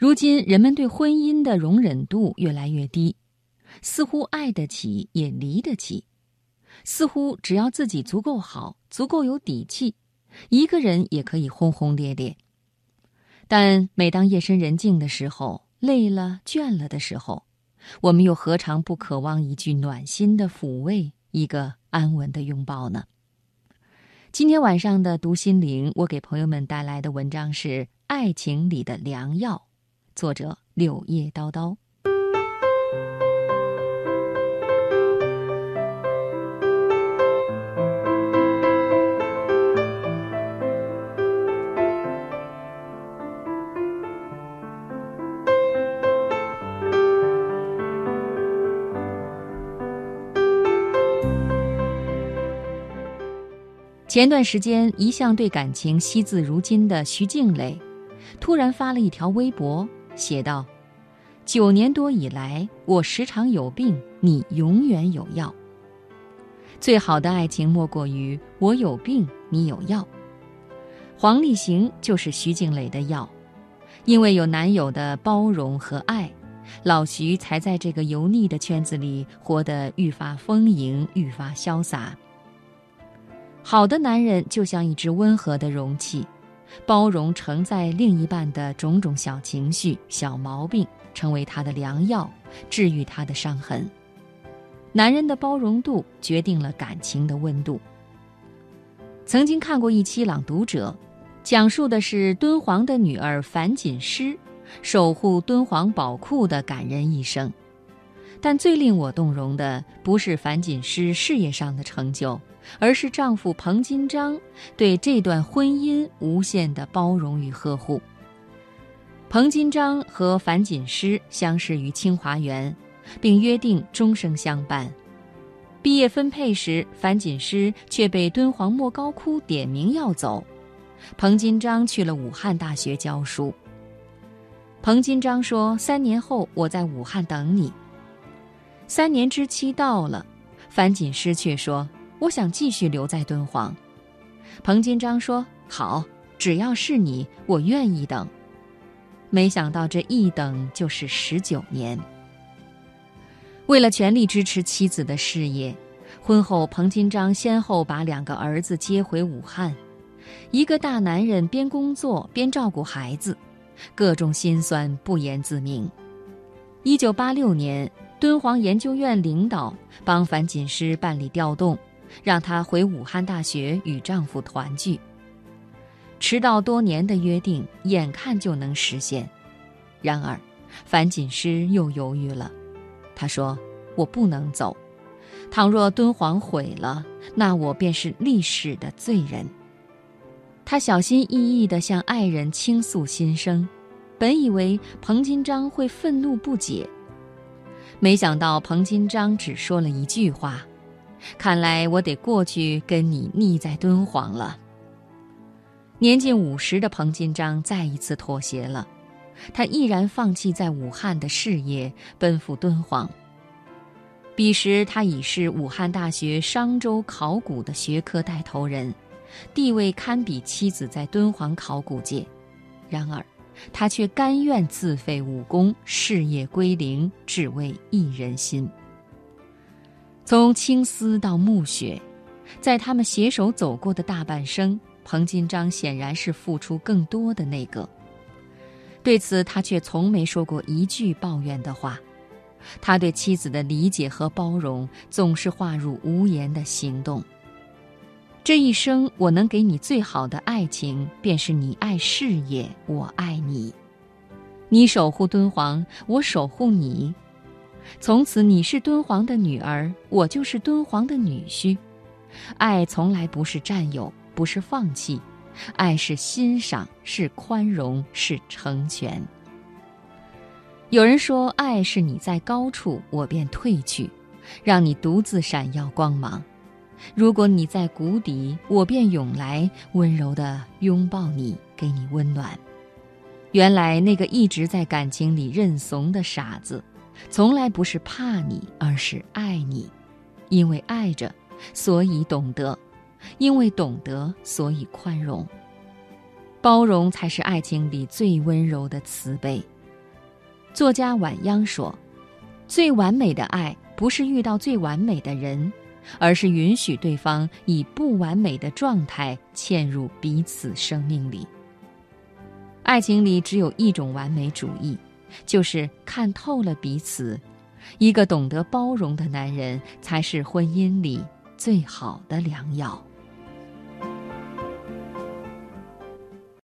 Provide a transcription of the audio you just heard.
如今人们对婚姻的容忍度越来越低，似乎爱得起也离得起，似乎只要自己足够好、足够有底气，一个人也可以轰轰烈烈。但每当夜深人静的时候，累了、倦了的时候，我们又何尝不渴望一句暖心的抚慰，一个安稳的拥抱呢？今天晚上的读心灵，我给朋友们带来的文章是《爱情里的良药》，作者柳叶叨叨。前段时间，一向对感情惜字如金的徐静蕾，突然发了一条微博，写道：“九年多以来，我时常有病，你永远有药。最好的爱情莫过于我有病，你有药。”黄立行就是徐静蕾的药，因为有男友的包容和爱，老徐才在这个油腻的圈子里活得愈发丰盈，愈发潇洒。好的男人就像一只温和的容器，包容承载另一半的种种小情绪、小毛病，成为他的良药，治愈他的伤痕。男人的包容度决定了感情的温度。曾经看过一期《朗读者》，讲述的是敦煌的女儿樊锦诗守护敦煌宝库的感人一生。但最令我动容的，不是樊锦诗事业上的成就。而是丈夫彭金章对这段婚姻无限的包容与呵护。彭金章和樊锦诗相识于清华园，并约定终生相伴。毕业分配时，樊锦诗却被敦煌莫高窟点名要走，彭金章去了武汉大学教书。彭金章说：“三年后我在武汉等你。”三年之期到了，樊锦诗却说。我想继续留在敦煌，彭金章说：“好，只要是你，我愿意等。”没想到这一等就是十九年。为了全力支持妻子的事业，婚后彭金章先后把两个儿子接回武汉，一个大男人边工作边照顾孩子，各种心酸不言自明。一九八六年，敦煌研究院领导帮樊锦诗办理调动。让她回武汉大学与丈夫团聚。迟到多年的约定，眼看就能实现，然而，樊锦诗又犹豫了。她说：“我不能走，倘若敦煌毁了，那我便是历史的罪人。”她小心翼翼地向爱人倾诉心声，本以为彭金章会愤怒不解，没想到彭金章只说了一句话。看来我得过去跟你腻在敦煌了。年近五十的彭金章再一次妥协了，他毅然放弃在武汉的事业，奔赴敦煌。彼时他已是武汉大学商周考古的学科带头人，地位堪比妻子在敦煌考古界。然而，他却甘愿自废武功，事业归零，只为一人心。从青丝到暮雪，在他们携手走过的大半生，彭金章显然是付出更多的那个。对此，他却从没说过一句抱怨的话。他对妻子的理解和包容，总是化入无言的行动。这一生，我能给你最好的爱情，便是你爱事业，我爱你。你守护敦煌，我守护你。从此你是敦煌的女儿，我就是敦煌的女婿。爱从来不是占有，不是放弃，爱是欣赏，是宽容，是成全。有人说，爱是你在高处，我便退去，让你独自闪耀光芒；如果你在谷底，我便涌来，温柔地拥抱你，给你温暖。原来那个一直在感情里认怂的傻子。从来不是怕你，而是爱你，因为爱着，所以懂得；因为懂得，所以宽容。包容才是爱情里最温柔的慈悲，作家晚央说：“最完美的爱不是遇到最完美的人，而是允许对方以不完美的状态嵌入彼此生命里。爱情里只有一种完美主义，就是看透了彼此。一个懂得包容的男人，才是婚姻里最好的良药。”